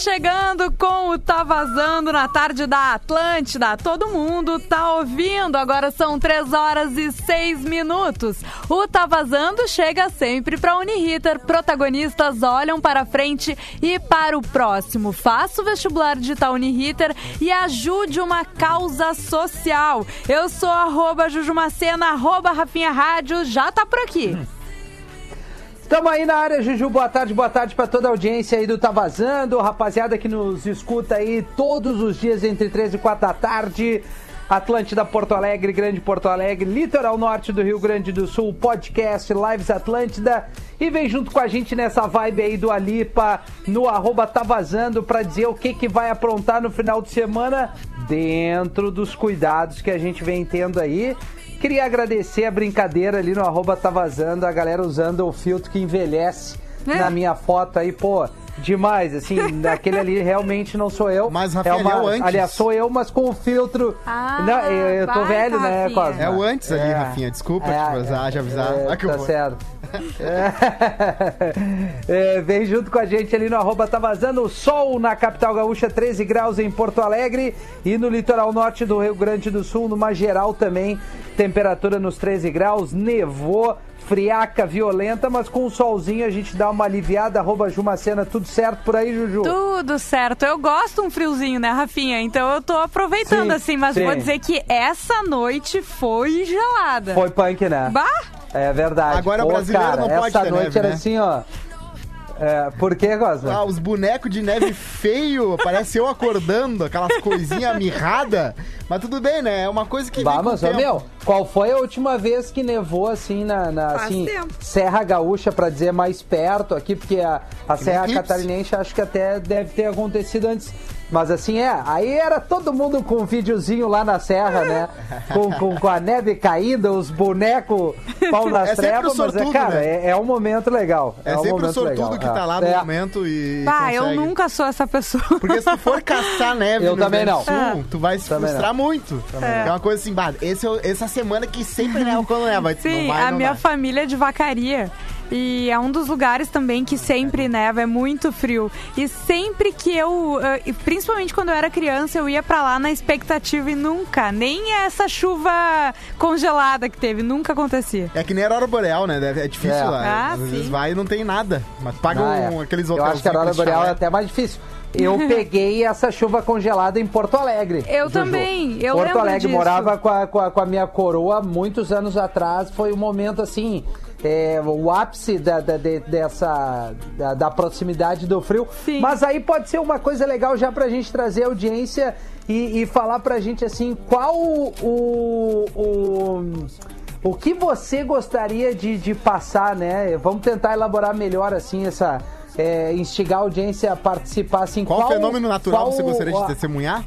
Chegando com o Tá Vazando na tarde da Atlântida. Todo mundo tá ouvindo. Agora são 3 horas e 6 minutos. O Tá Vazando chega sempre para Uniriter. Protagonistas olham para frente e para o próximo. Faça o vestibular digital Uniriter e ajude uma causa social. Eu sou arroba Jujumacena, arroba Rafinha Rádio. Já tá por aqui. Estamos aí na área, Juju. Boa tarde, boa tarde para toda a audiência aí do Tá Vazando. Rapaziada que nos escuta aí todos os dias entre 3 e 4 da tarde. Atlântida Porto Alegre, Grande Porto Alegre, Litoral Norte do Rio Grande do Sul, podcast Lives Atlântida. E vem junto com a gente nessa vibe aí do Alipa no arroba Tá Vazando pra dizer o que, que vai aprontar no final de semana dentro dos cuidados que a gente vem tendo aí. Queria agradecer a brincadeira ali no arroba tá vazando, a galera usando o filtro que envelhece É. na minha foto aí, pô. Demais, assim, aquele ali realmente não sou eu. Mas, Rafinha, é uma, é o antes. Aliás, sou eu, mas com o filtro. Ah, não, eu, eu tô vai, velho, né, Rafinha. Cosma? É o antes ali, É. Rafinha. Desculpa É, te avisar, já avisar. É, Ah, que tá certo. É. É, vem junto com a gente ali no arroba tá vazando. Sol na capital gaúcha, 13 graus em Porto Alegre e no litoral norte do Rio Grande do Sul, numa geral também, temperatura nos 13 graus, nevou, friaca violenta, mas com o solzinho a gente dá uma aliviada. Arroba Jumacena, tudo certo por aí, Juju? Tudo certo. Eu gosto um friozinho, né, Rafinha? Então eu tô aproveitando Sim, assim, mas sim. vou dizer que essa noite foi gelada. Foi punk, né? Bah! É verdade. Agora o Pô, brasileiro cara, não pode essa ter noite neve, era né? assim, ó. É, por que? Ah, os bonecos de neve feio, parece eu acordando, aquelas coisinhas mirradas. Mas tudo bem, né? É uma coisa que. Bah, vem com o mas, meu, qual foi a última vez que nevou assim na, na, assim, tempo. Serra Gaúcha, pra dizer mais perto aqui, porque a, a Serra. Catarinense acho que até deve ter acontecido antes. Mas assim, é, aí era todo mundo com um videozinho lá na Serra, né? Com, com, com a neve caída, os bonecos pau nas É sempre trevas, o mas é, sortudo, cara, né? é, é um momento legal. É, um sempre o sortudo legal, que é. tá lá no É. momento e. Bah, eu nunca sou essa pessoa. Porque se tu for caçar neve Eu no também não. Sul, tu vai se Também frustrar muito. É. uma coisa assim, bah, esse é essa semana que sempre neva quando neva. Sim, não vai, a não minha vai. família é de vacaria. E é um dos lugares também que sempre neva, é muito frio. E sempre que eu, eh, principalmente quando eu era criança, eu ia pra lá na expectativa e nunca, nem essa chuva congelada que teve, nunca acontecia. É que nem a Aurora Boreal, né? É difícil É. lá. Ah, Às vezes sim. vai e não tem nada. Mas paga Ah, é. aqueles Eu hotéis. acho que a Aurora Boreal é até mais difícil. Eu peguei essa chuva congelada em Porto Alegre. Eu Juju. também, eu Porto lembro Alegre, disso. morava com a, com, a, com a minha coroa muitos anos atrás. Foi um momento assim. É, o ápice da, da- de- dessa da, da proximidade do frio. Sim. Mas aí pode ser uma coisa legal já pra gente trazer audiência e, e falar pra gente assim, qual o, o, o que você gostaria de, de passar, né? Vamos tentar elaborar melhor assim essa. é, instigar a audiência a participar assim. Qual, fenômeno natural qual você gostaria de testemunhar?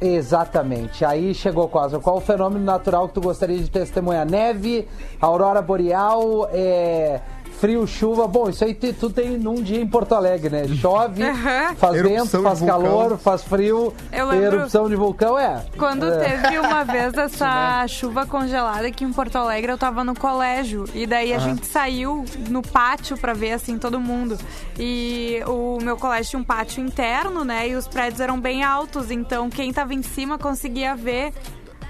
Exatamente. Aí chegou quase. Qual o fenômeno natural que tu gostaria de testemunhar? Neve, aurora boreal, é, frio, chuva. Bom, isso aí tu, tu tem num dia em Porto Alegre, né? Chove, Aham. faz Erupção vento, faz calor, faz frio, Eu lembro- erupção de vulcão, é. Quando é. teve uma vez essa chuva congelada aqui em Porto Alegre, eu tava no colégio. E daí a gente saiu no pátio pra ver, assim, todo mundo. E o meu colégio tinha um pátio interno, né? E os prédios eram bem altos. Então quem tava em cima conseguia ver.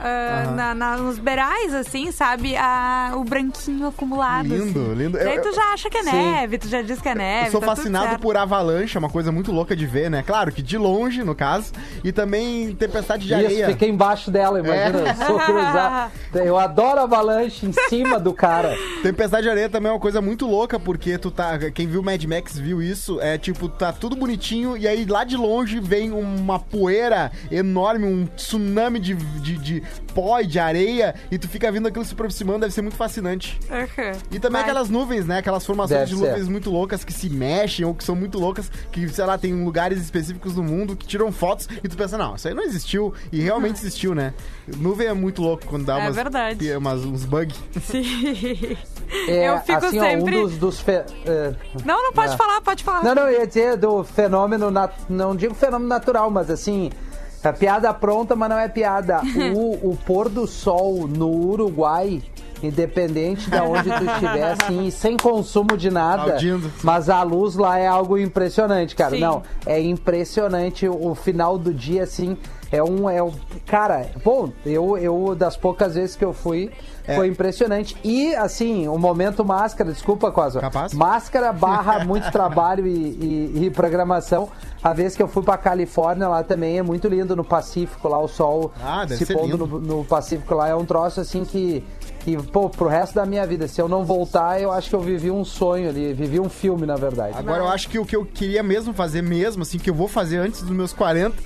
Ah, na- na- nos beirais, assim, sabe? A, o branquinho acumulado. Lindo, assim. lindo. Daí Eu- tu já acha que é Sim. neve, tu já diz que é neve. Eu sou tá tudo fascinado certo. por avalanche, é uma coisa muito louca de ver, né? Claro que de longe, no caso. E também tempestade de Isso, areia. fica embaixo dela, imagina. É. Eu sou cruzar. Eu adoro avalanche em cima do cara. Tempestade de areia também é uma coisa muito louca, porque tu tá. Quem viu Mad Max viu isso. É tipo, tá tudo bonitinho, e aí lá de longe vem uma poeira enorme, um tsunami de, de, de pó e de areia, e tu fica vendo aquilo se aproximando, deve ser muito fascinante. Aham. E também Vai. aquelas nuvens, né? Aquelas formações Deve de ser. nuvens muito loucas que se mexem ou que são muito loucas, que, sei lá, tem lugares específicos do mundo que tiram fotos e tu pensa, não, isso aí não existiu. E realmente existiu, né? Nuvem é muito louco quando dá É umas, verdade. umas- uns bugs. Sim. É, eu fico assim, sempre. ó, um dos, dos fe- é, Não, não pode É. falar, pode falar. Não, não, eu ia dizer do fenômeno, nat- não digo fenômeno natural, mas assim, É piada pronta, mas não é piada. O, o pôr do sol no Uruguai, independente de onde tu estiver, assim, sem consumo de nada. Mas a luz lá é algo impressionante, cara. Sim. Não, é impressionante o final do dia, assim. É um. É um cara, bom, eu, eu, das poucas vezes que eu fui, É. foi impressionante. E, assim, o momento máscara, desculpa, Cosa. Capaz? Máscara barra muito trabalho e, e- e programação. A vez que eu fui pra Califórnia lá também é muito lindo no Pacífico, lá o sol Ah, se pondo no, no Pacífico lá. É um troço assim que, que, pô, pro resto da minha vida, se eu não voltar, eu acho que eu vivi um sonho ali, vivi um filme, na verdade. Agora eu acho que o que eu queria mesmo fazer mesmo, assim, que eu vou fazer antes dos meus 40,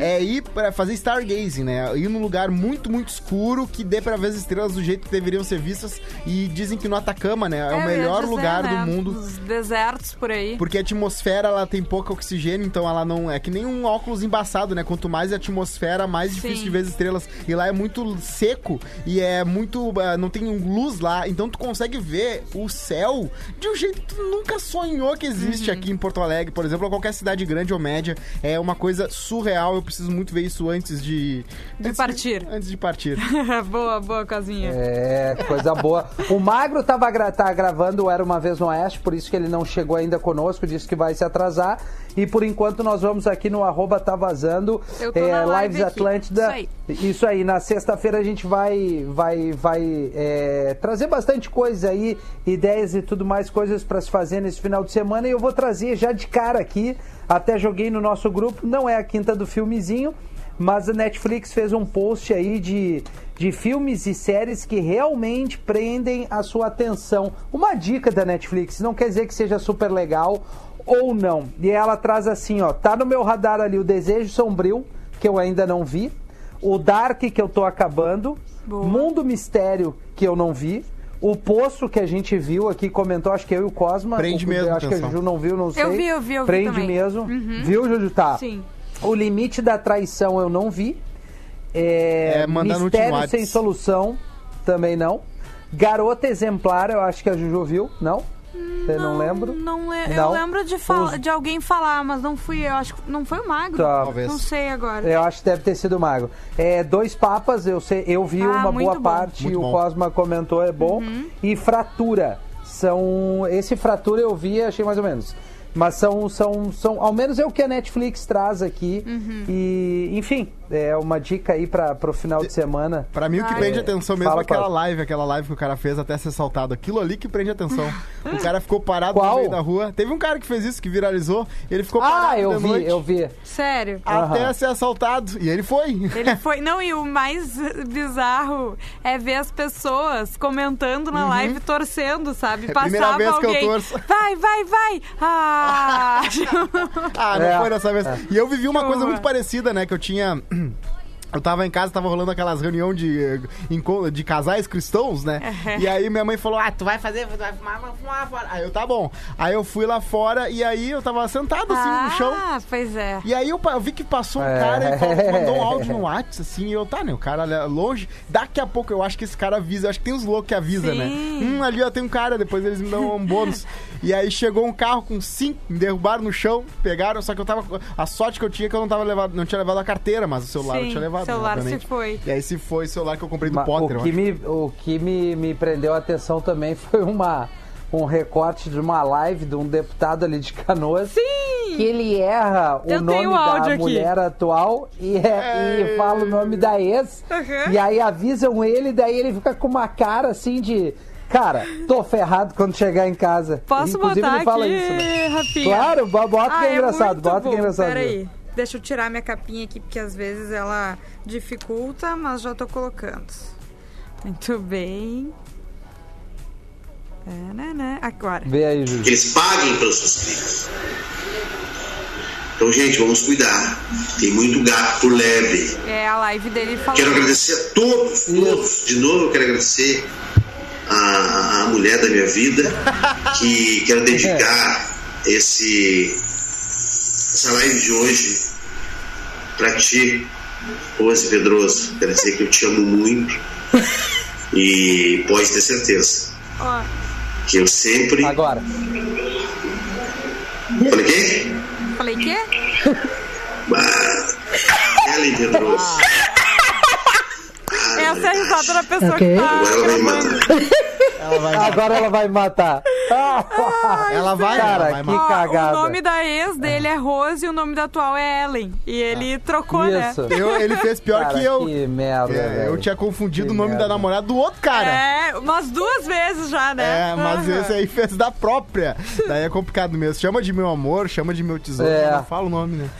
é ir pra fazer stargazing, né? Ir num lugar muito, muito escuro que dê pra ver as estrelas do jeito que deveriam ser vistas. E dizem que no Atacama, né? É, o eu ia melhor dizer, lugar né, do mundo. Os desertos por aí. Porque a atmosfera ela tem pouco oxigênio, então ela não. É que nem um óculos embaçado, né? Quanto mais a atmosfera, mais difícil Sim. de ver as estrelas. E lá é muito seco e é muito. ah, não tem luz lá, então tu consegue ver o céu de um jeito que tu nunca sonhou que existe Uhum. aqui em Porto Alegre, por exemplo, ou qualquer cidade grande ou média. É uma coisa surreal. Eu preciso muito ver isso antes de. De antes partir. antes de partir. boa, boa, casinha. É, coisa boa. O Magro tava gra tá gravando o Era Uma Vez no Oeste, por isso que ele não chegou ainda conosco, disse que vai se atrasar. E por enquanto nós vamos aqui no arroba tá vazando. Eu tô na live Lives aqui. Atlântida. Isso aí. Isso aí, na sexta-feira a gente vai, vai, vai é, trazer bastante coisa aí, ideias e tudo mais, coisas para se fazer nesse final de semana. E eu vou trazer já de cara aqui, até joguei no nosso grupo, não é a quinta do filmezinho, mas a Netflix fez um post aí de, de filmes e séries que realmente prendem a sua atenção. Uma dica da Netflix, não quer dizer que seja super legal ou não. E ela traz assim, ó, tá no meu radar ali o Desejo Sombrio, que eu ainda não vi, o Dark que eu tô acabando, Boa. Mundo Mistério que eu não vi, o Poço que a gente viu aqui, comentou, acho que eu e o Cosma. Prende o, mesmo, Acho que a atenção. Juju não viu, não sei. vi, eu vi, eu vi Prende também. mesmo. Uhum. Viu, Juju? Tá. Sim. O Limite da Traição eu não vi. É, É, Mistério Sem. Solução também não. Garota Exemplar, eu acho que a Juju viu, não? Eu não, lembro. Não, le- Eu Não? lembro de, Os- de alguém falar, mas não fui eu. Acho que não foi o Magro. Tá. Talvez. Não sei agora. Eu acho que deve ter sido mago. É, Dois Papas, eu sei, eu vi Ah, uma boa bom. parte, Muito o bom. Cosma comentou, é bom. E Fratura. São. Esse Fratura eu vi e achei mais ou menos. Mas são, são, são. Ao menos é o que a Netflix traz aqui. Uhum. E, enfim, é uma dica aí para pro final de semana. Pra mim, o que Ai. prende atenção mesmo Fala, é aquela live, aquela live que o cara fez até ser saltado. Aquilo ali que prende atenção. o cara ficou parado Qual? no meio da rua. Teve um cara que fez isso, que viralizou. Ele ficou parado Ah, eu de vi, noite eu vi. Sério. até Aham. ser assaltado. E ele foi. Ele foi. Não, e o mais bizarro é ver as pessoas comentando na live, torcendo, sabe? Uhum. É a primeira Passava vez que eu alguém. torço. Vai, vai, vai! Ah! Ah, não É, foi dessa vez. E eu vivi uma coisa muito parecida, né? Que eu tinha. Eu tava em casa, tava rolando aquelas reuniões de, eh, de casais cristãos, né? E aí minha mãe falou: Ah, tu vai fazer, tu vai fumar, vai fumar fora. Aí eu, tá bom. Aí eu fui lá fora e aí eu tava sentado assim no chão. ah, pois é. E aí eu, eu vi que passou um É. cara e falou- mandou um áudio no WhatsApp, assim, e eu, tá, né, o cara ali longe. Daqui a pouco eu acho que esse cara avisa, eu acho que tem uns loucos que avisa, Sim. né? Hum, ali ó, tem um cara, depois eles me dão um bônus. E aí chegou um carro com cinco, me derrubaram no chão, pegaram, só que eu tava. A sorte que eu tinha é que eu não tava levado, não tinha levado a carteira, mas o celular eu Sim, tinha levado. o celular né, se obviamente. foi. E aí se foi o celular que eu comprei do Ma- Potter, o eu que, me, o que me, me prendeu a atenção também foi uma, um recorte de uma live de um deputado ali de Canoas. Sim! Que ele erra o Eu nome da aqui. mulher atual e, é- e fala o nome da ex. Uhum. E aí avisam ele, daí ele fica com uma cara assim de. Cara, tô ferrado quando chegar em casa. Posso Inclusive, botar ele fala aqui, isso, né? Rafinha? Claro, bo- bota que Ah, é engraçado, bota que é bom. engraçado. Peraí, deixa eu tirar minha capinha aqui, porque às vezes ela dificulta, mas já tô colocando. Muito bem. É, né, né? Agora. Vê aí, que Júlio. eles paguem pelos seus crimes. Então, gente, vamos cuidar. Tem muito gato por lebre. É a live dele falando. Quero agradecer a todos, todos. De novo, eu quero agradecer a, a mulher da minha vida, que quero dedicar esse, essa live de hoje para ti, Rose Pedroso. Quero dizer que eu te amo muito e pode ter certeza que eu sempre. Agora. Falei quê? falei quê? Ah, Ellen Pedroso. É a risada da pessoa Ok. que tá. Agora ela vai matar. Agora ela vai me ela vai, Cara, ela vai que Ó, cagada. o nome da ex dele é Rose e o nome da atual é Ellen. E ele trocou, Isso. né? Eu- ele fez pior Cara, que eu. Que merda, É, eu tinha confundido Que o nome merda. da namorada do outro cara. É, umas duas vezes já, né? É, mas Aham. esse aí fez da própria. Daí é complicado mesmo. Chama de meu amor, chama de meu tesouro. É. Não fala o nome, né?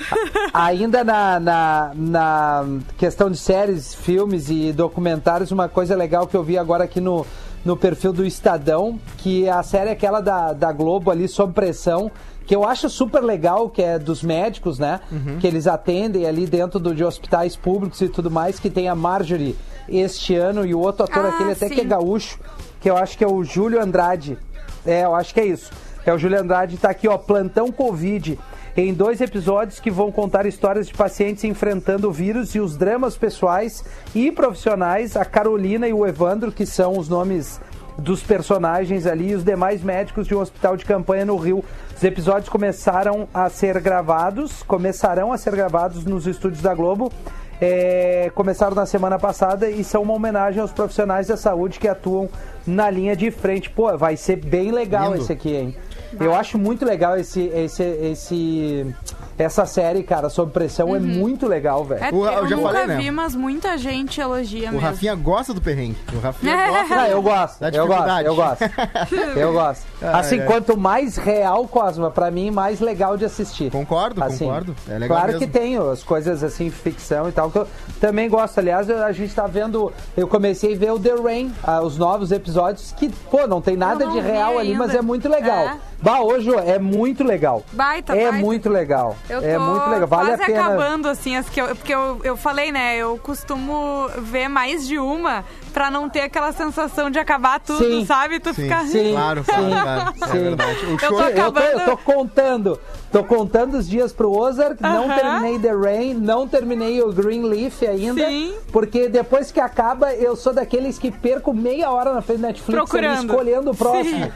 Ainda na, na, na questão de séries, filmes e documentários, uma coisa legal que eu vi agora aqui no, no perfil do Estadão, que a série é aquela da, da Globo ali, Sob Pressão, que eu acho super legal, que é dos médicos, né? Que eles atendem ali dentro do, de hospitais públicos e tudo mais, que tem a Marjorie este ano e o outro ator Ah, aquele até sim. que é gaúcho, que eu acho que é o Júlio Andrade. É, eu acho que é isso. É o Júlio Andrade, tá aqui, ó, Plantão Covid. Em dois episódios que vão contar histórias de pacientes enfrentando o vírus e os dramas pessoais e profissionais, a Carolina e o Evandro, que são os nomes dos personagens ali, e os demais médicos de um hospital de campanha no Rio. Os episódios começaram a ser gravados, começarão a ser gravados nos estúdios da Globo. É, começaram na semana passada e são uma homenagem aos profissionais da saúde que atuam na linha de frente. Pô, vai ser bem legal Lindo. esse aqui, hein? Eu acho muito legal esse, esse, esse, essa série, cara, sob pressão. É muito legal, velho. É, O- eu eu, já nunca falei, né? vi, mas muita gente elogia O mesmo. Rafinha gosta do perrengue. O Rafinha É. gosta. Ah, eu gosto, Da eu gosto, eu gosto. Eu gosto. Assim, ai. quanto mais real, Cosma, pra mim, mais legal de assistir. Concordo, Assim, concordo. É legal claro mesmo. que tem as coisas assim, ficção e tal, que eu também gosto. Aliás, a gente tá vendo. Eu comecei a ver o The Rain, ah, os novos episódios, que, pô, não tem nada não de real ali, ainda. mas é muito legal. É. Bah, hoje é muito legal. Baita, é baita. muito legal. Eu tô é muito legal. Vale quase a pena. acabando, assim, as que eu, porque eu, eu falei, né? Eu costumo ver mais de uma pra não ter aquela sensação de acabar tudo, Sim. sabe? Tu Sim. fica. Sim, Claro, claro, sim, claro. É sim. verdade. O Eu show tô Eu tô, eu acabando. tô contando. Tô contando os dias pro Ozark, não Aham. terminei The Rain, não terminei o Greenleaf ainda. Sim. Porque depois que acaba, eu sou daqueles que perco meia hora na frente da Netflix Procurando. escolhendo o próximo.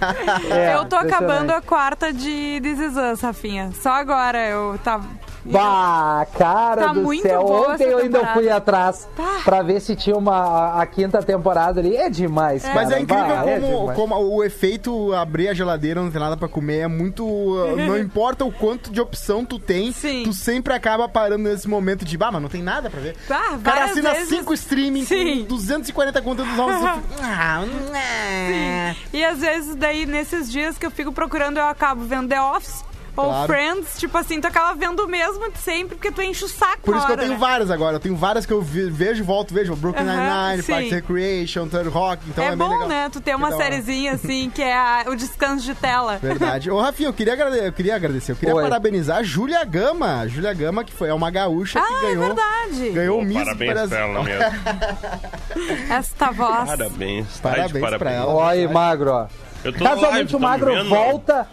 É, eu tô acabando a quarta de This Is Us, Rafinha. Só agora eu tava. Bah, cara Tá do muito céu. boa Ontem essa eu ainda fui atrás Tá. pra ver se tinha uma, a, a quinta temporada ali. É demais, cara. Mas é incrível Bah, é como, demais. como o efeito abrir a geladeira não tem nada pra comer é muito. não importa o quanto de opção tu tem, Sim. tu sempre acaba parando nesse momento de, bah, mas não tem nada pra ver. Ah, o cara assina vezes- cinco streaming Sim. com 240 conteúdos novos. e fica, ah, né. E às vezes, daí, nesses dias que eu fico procurando, eu acabo vendo The Office. Ou Claro. Friends, tipo assim, tu acaba vendo o mesmo de sempre, porque tu enche o saco Por isso que eu hora, tenho né? várias agora. Eu tenho várias que eu ve- vejo, volto, vejo. Brooklyn Nine-Nine. Parks and Recreation, Third Rock. Então é, é bom, legal. né? Tu ter uma Que hora. sériezinha assim, que é a- o descanso de tela. Verdade. Ô, Rafinha, eu queria, agrade- eu queria agradecer. Eu queria Oi. parabenizar a Júlia Gama. A Júlia Gama, que foi é uma gaúcha que Ah, é ganhou. verdade. Ganhou o Pô, Miss parabéns Brasil. pra ela mesmo. Esta voz. Parabéns. tá Parabéns pra ela. Olha aí, Magro, ó. Eu tô na Casualmente live, o tamo Magro volta.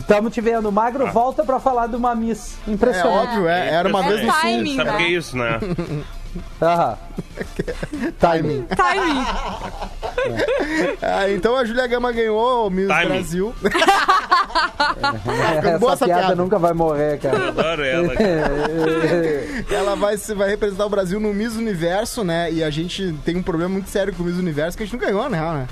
Estamos te vendo. O Magro Ah. volta pra falar de uma Miss. É Impressionante. óbvio, é, era uma É vez no sul. timing, Sabe o né? que é isso, né? Aham. Timing. Timing. Ah, então a Júlia Gama ganhou o Miss Timing. Brasil. Essa boa essa piada, piada. nunca vai morrer, cara. Adoro ela. Ela vai, se- vai representar o Brasil no Miss Universo, né? E a gente tem um problema muito sério com o Miss Universo que a gente não ganhou, né? né?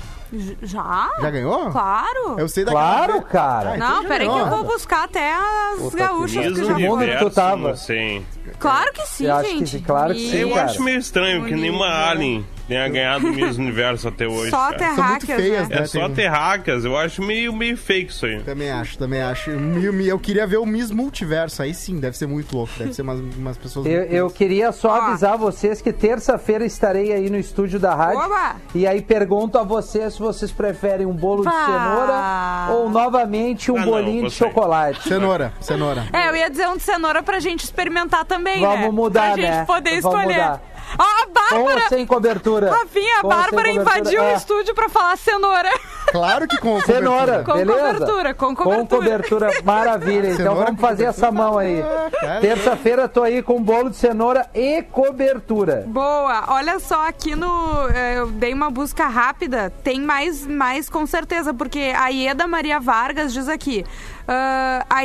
Já? Já ganhou? Claro. Eu sei daquela Claro, cara. Ah, então Não, já peraí que ganhou. eu vou buscar até as Puta gaúchas que que já mundo que tu tava. sei. Claro que sim, Eu acho que gente. sim, claro que sim, Eu cara. acho meio estranho que nenhuma? Alien tenha ganhado o Miss Universo até hoje. Só cara. terráqueas, São muito feias, né? né? É só Tem- terráqueas, eu acho meio, meio fake isso aí. Também acho, também acho. Mi- Eu queria ver o Miss Multiverso. Aí sim, deve ser muito louco. Deve ser umas, umas pessoas. Eu, eu queria só avisar vocês que terça-feira estarei aí no estúdio da rádio. Oba! E aí pergunto a vocês se vocês preferem um bolo de cenoura ou novamente um Ah, não, bolinho de gostei. chocolate. Cenoura, cenoura. É, eu ia dizer um de cenoura pra gente experimentar também, né? Vamos mudar, pra gente né? poder Vamos escolher. mudar. Ó, a Com ou Bárbara... sem cobertura? Rafinha, a Com Bárbara cobertura? invadiu o É. estúdio pra falar cenoura. Claro que com Cenoura, Com beleza? cobertura, com Com cobertura. cobertura, maravilha. Então vamos com fazer essa mão aí. cara. Terça-feira tô aí com bolo de cenoura e cobertura. Boa, olha só, aqui no. eh, Eu dei uma busca rápida, tem mais, mais com certeza, porque a Ieda Maria Vargas diz aqui: ah, a ah,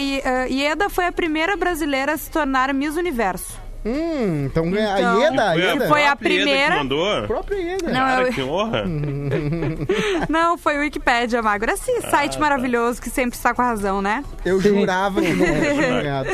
Ieda foi a primeira brasileira a se tornar Miss Universo. Hum, então ganha a Então, Ieda, a Foi Ieda. Foi a primeira- Que mandou? A própria Ieda. Não, Cara, eu- que honra. Não, foi o Wikipédia, Magro. Esse Ah, site tá. maravilhoso que sempre está com a razão, né? Eu Sim. jurava que não tinha ganhado.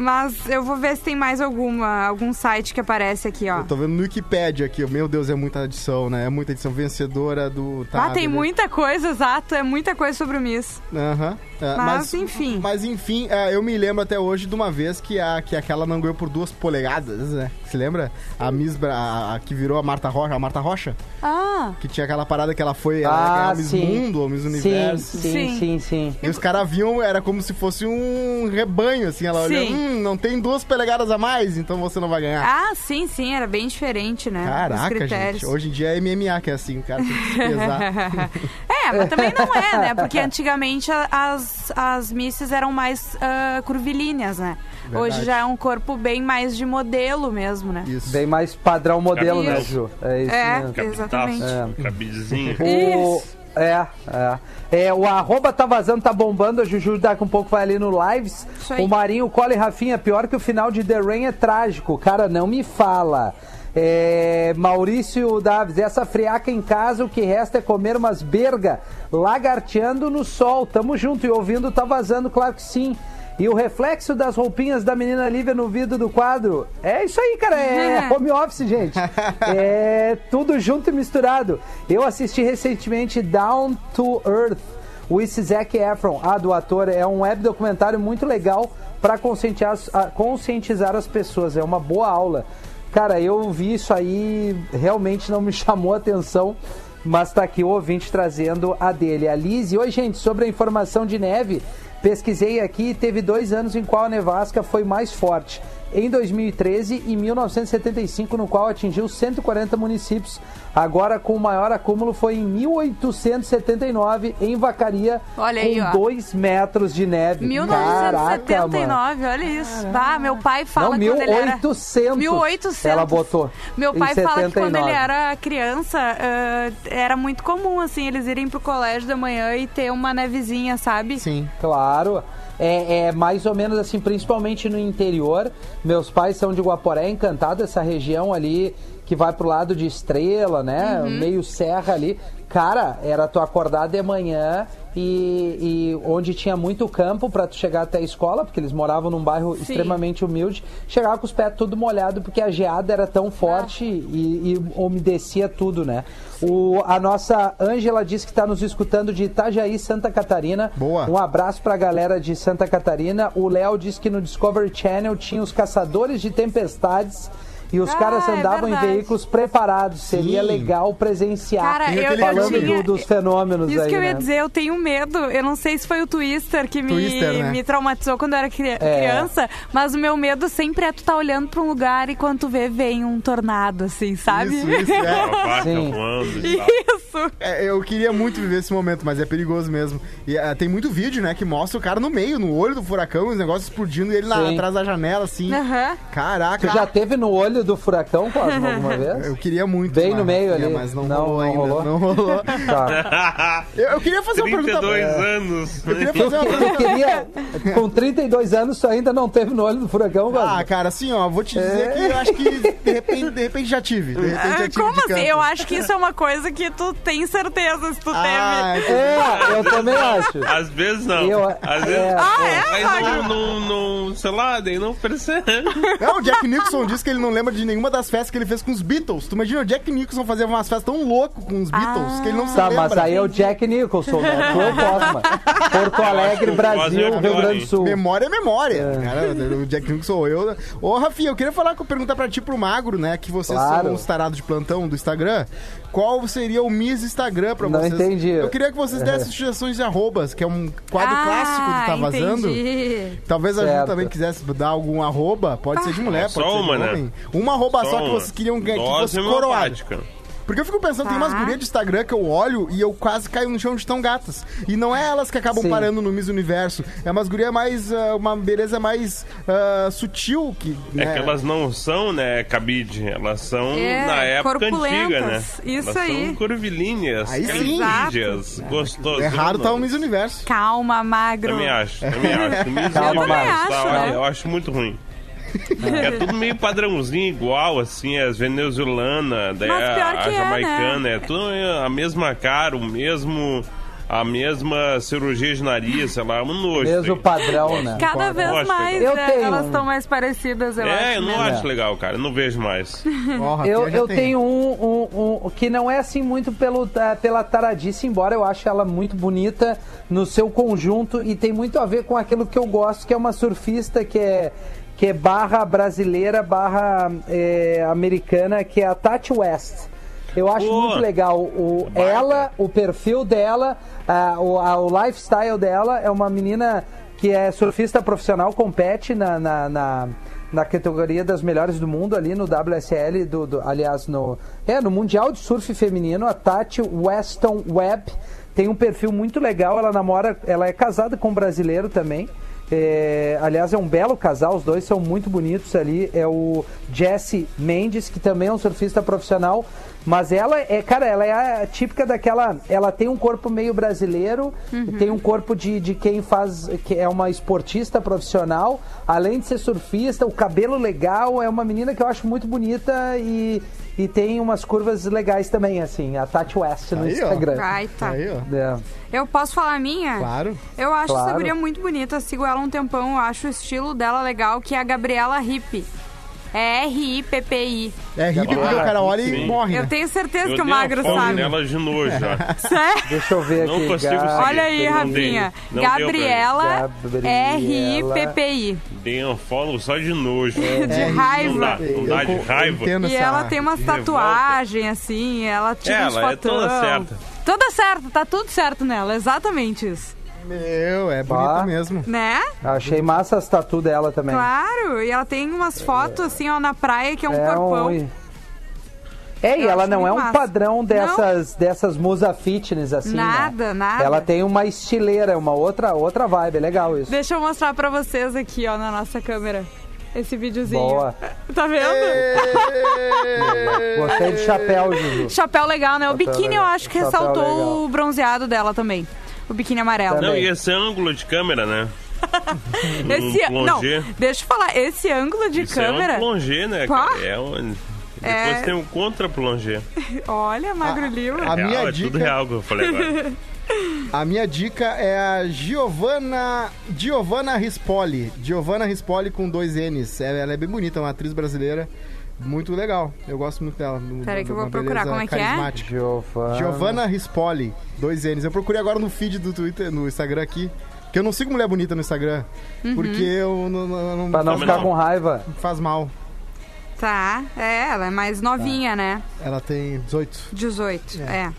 Mas eu vou ver se tem mais alguma, algum site que aparece aqui, ó. Eu tô vendo no Wikipedia aqui. Meu Deus, é muita edição, né? É muita edição vencedora do... Tá, ah, tem beleza. muita coisa, exato. É muita coisa sobre o Miss. Aham. É, Mas, enfim. Mas enfim, é, eu me lembro até hoje de uma vez que, a, que aquela não ganhou por duas polegadas, né? Se lembra? A Miss Bra- a, a que virou a Marta Rocha, a Marta Rocha, Ah, que tinha aquela parada que ela foi ela Ah, ganhar a Miss sim. Mundo ou Miss Sim, Universo. sim, Sim. sim, sim. E os caras viam, era como se fosse um rebanho, assim. Ela Sim. hum, não tem duas polegadas a mais, então você não vai ganhar. ah, sim, sim, era bem diferente, né? Os Caraca, critérios. gente. Hoje em dia é MMA que é assim, o cara tem que se pesar. é, mas também não é, né? Porque antigamente as, as misses eram mais ah, curvilíneas, né? Verdade. Hoje já é um corpo bem mais de modelo mesmo, né? Isso. Bem mais padrão modelo, né. Ju? É isso É. mesmo. Exatamente. Cabidezinho. O... Isso. É, é. É, o arroba tá vazando, tá bombando. A Juju daqui um pouco vai ali no lives. Isso aí. O Marinho, Cole e Rafinha, pior que o final de The Rain é trágico. Cara, não me fala. É, Maurício Daves, essa friaca em casa, o que resta é comer umas berga lagarteando no sol. Tamo junto e ouvindo tá vazando, claro que sim. E o reflexo das roupinhas da menina Lívia no vidro do quadro. É isso aí, cara. É home office, gente. É tudo junto e misturado. Eu assisti recentemente Down to Earth. O Zac Efron, a do ator, é um web documentário muito legal para conscientizar, conscientizar as pessoas. É uma boa aula. Cara, eu vi isso aí, realmente não me chamou a atenção, mas tá aqui o ouvinte trazendo a dele. A Liz, e oi gente, sobre a informação de neve, pesquisei aqui e teve dois anos em qual a nevasca foi mais forte. Em 2013 e 1975, no qual atingiu 140 municípios. Agora, com o maior acúmulo, foi em 1879, em Vacaria, Olha aí, com 2 metros de neve. Caraca, mano. 1979, olha isso. Ah, meu pai fala Não, quando ele era... 1800. 1800. Ela botou. Meu pai fala que quando 79. ele era criança, ah, era muito comum, assim, eles irem pro colégio da manhã e ter uma nevezinha, sabe? Sim. Claro. É, é mais ou menos assim, principalmente no interior. Meus pais são de Guaporé, encantado essa região ali que vai pro lado de Estrela, né? Uhum. Meio serra ali. Cara, era tu acordar de manhã e, e onde tinha muito campo pra tu chegar até a escola, porque eles moravam num bairro extremamente humilde, chegava com os pés tudo molhado porque a geada era tão forte e, e umedecia tudo, né? O, a nossa Ângela disse que está nos escutando de Itajaí, Santa Catarina. Boa. Um abraço pra galera de Santa Catarina. O Léo disse que no Discovery Channel tinha os caçadores de tempestades e os Ah, caras é andavam em verdade. veículos preparados. Seria Sim. legal presenciar. Cara, eu, aquele eu falando tinha... do- dos fenômenos Isso aí, que eu ia né? dizer, eu tenho medo. Eu não sei se foi o Twister que me, Twister, né? me traumatizou quando eu era cri- É. criança, mas o meu medo sempre é tu tá olhando pra um lugar e quando tu vê, vem um tornado, assim, sabe? Isso, isso. É. Sim. Isso. É, eu queria muito viver esse momento, mas é perigoso mesmo. E ah, tem muito vídeo, né, que mostra o cara no meio, no olho do furacão, os negócios explodindo e ele lá Sim. atrás da janela, assim. Aham. Caraca. Tu já teve no olho do furacão, Cosmo, alguma vez? Eu queria muito. Bem mas- no meio é, ali. Mas não, Não, rolou não ainda. rolou? Não rolou. Tá. Eu, eu queria fazer uma pergunta. 32 pra- anos. Eu queria fazer uma pergunta. queria, com 32 anos, tu ainda não teve no olho do furacão, Cosmo? Ah, cara, assim, ó, vou te dizer que eu acho que de repente, de repente já tive. De repente já Ah, tive Como de assim? canto. Eu acho que isso é uma coisa que tu tem certeza se tu Ah, teve. É, eu também acho. Às vezes não. Eu- Às vezes. é, Ah, é, Mas não, não, não, sei lá, daí não percebe. É, o Jack Nicholson disse que ele não lembra de nenhuma das festas que ele fez com os Beatles. Tu imagina o Jack Nicholson fazer umas festas tão louco com os Beatles que ele não se Tá, lembra. mas aí é o Jack Nicholson, né? Tu é o Cosma. Porto Alegre, Brasil, é Rio Grande do? Sul. Memória é memória. Cara, o Jack Nicholson sou eu. Ô, Rafinha, eu queria falar, perguntar pra ti pro Magro, né? Que vocês Claro. são os tarados de plantão do Instagram. Qual seria o Miss Instagram pra Não vocês? entendi. Eu queria que vocês dessem sugestões de arrobas, que é um quadro Ah, clássico do Tá Vazando. entendi. Talvez a Ju Certo. também quisesse dar algum arroba. Pode ser de mulher, É só pode ser uma, de né? homem. Uma arroba só, Só que uma. vocês queriam que Dose fosse coroado. Porque eu fico pensando, tem umas Tá. gurias de Instagram que eu olho e eu quase caio no chão de tão gatas. E não é elas que acabam Sim. parando no Miss Universo. É umas gurias mais. ah, uma beleza mais ah, sutil. Que, É né? que elas não são, né, cabide. Elas são É, na época antiga, né? corpulentas. Isso elas aí. são curvilíneas, Aí sim. carídeas, gostosas. É raro estar tá o Miss Universo. Calma, magro. Também acho, também acho. O Miss Calma, Universo, tá, acho, né? Eu acho muito ruim. É tudo meio padrãozinho igual, assim, as venezuelana, daí a, a é, jamaicana, é, tudo a mesma cara, o mesmo. A mesma cirurgia de nariz, sei lá, um nojo. Mesmo daí. padrão, né? Cada vez acho mais legal. né, Eu tenho elas um- estão mais parecidas, eu acho. É, eu não né? acho legal, cara. Eu não vejo mais. Rafinha Eu, eu tem. tenho um, um, um que não é assim muito pelo, pela taradice, embora eu ache ela muito bonita no seu conjunto e tem muito a ver com aquilo que eu gosto, que é uma surfista que é, que é barra brasileira, barra eh, americana, que é a Tati West. Eu acho Pô, muito legal o, ela, o perfil dela, ah, o, a- o lifestyle dela. É uma menina que é surfista profissional, compete na, na, na, na categoria das melhores do mundo ali no WSL, do, do- aliás, no, é, no Mundial de Surf Feminino, a Tati Weston Webb. Tem um perfil muito legal, ela namora, ela é casada com um brasileiro também. É, aliás, é um belo casal, os dois são muito bonitos ali. É o Jesse Mendes, que também é um surfista profissional. Mas ela é, cara, ela é a típica daquela. Ela tem um corpo meio brasileiro, tem um corpo de, de quem faz. que é uma esportista profissional. Além de ser surfista, o cabelo legal. É uma menina que eu acho muito bonita e, e tem umas curvas legais também, assim. A Tati West no Aí, ó. Instagram. Ai, tá. Aí, ó. É. Eu posso falar a minha? Claro. Eu acho Claro. essa guria muito bonita, sigo ela um tempão, eu acho o estilo dela legal, que é a Gabriela Hippie. É R-I-P-P-I. É hippie porque o cara olha e Sim. morre, Eu né? tenho certeza Eu que o Magro sabe. nela de nojo já. Sério? Deixa eu ver Não aqui. consigo Ga- seguir. Olha aí, Não Rafinha. dei. Não deu pra Gabriela mim. R-I-P-P-I. Dei um follow só de nojo. De É, raiva. Não dá, não dá de Eu raiva. entendo E essa- ela tem umas revolta. tatuagens, assim, ela tira uns Ela é fotão. toda certa. Toda certa, tá tudo certo nela, exatamente isso. Meu, é bonita Bah. mesmo. Né? Achei massa as tatu dela também. Claro, e ela tem umas fotos, assim, ó, na praia, que é um É, corpão. um... é e Eu ela não é um massa. padrão dessas, dessas musa fitness, assim. né? Nada, nada. Ela tem uma estileira, uma outra, outra vibe, é legal isso. Deixa eu mostrar pra vocês aqui, ó, na nossa câmera. Esse videozinho. Boa. Tá vendo? Gostei de chapéu, Juju. Chapéu legal, né? O Chapéu biquíni legal. eu acho que Chapéu ressaltou legal. o bronzeado dela também. O biquíni amarelo. Não, e esse ângulo de câmera, né? Esse, um não, plongé. deixa eu falar, esse ângulo de Isso câmera. é um plongé, né, Pá. É um... Depois É. tem um contra-plongé. Olha, Magro Lima. A real, minha é tudo dica- real que eu falei agora. A minha dica é a Giovanna, Giovanna Rispoli. Giovanna Rispoli com dois N's. Ela ela é bem bonita, uma atriz brasileira. Muito legal. Eu gosto muito dela. No- Peraí que eu vou procurar. beleza Como é que é? carismática. Giovana. Giovanna Rispoli, dois N's. Eu procurei agora no feed do Twitter, no Instagram aqui. Que eu não sigo mulher bonita no Instagram. Uhum. Porque eu não, não, não- Pra não Também ficar não. com raiva. faz mal. Tá, é, ela é mais novinha, né? Ela tem 18. 18, é.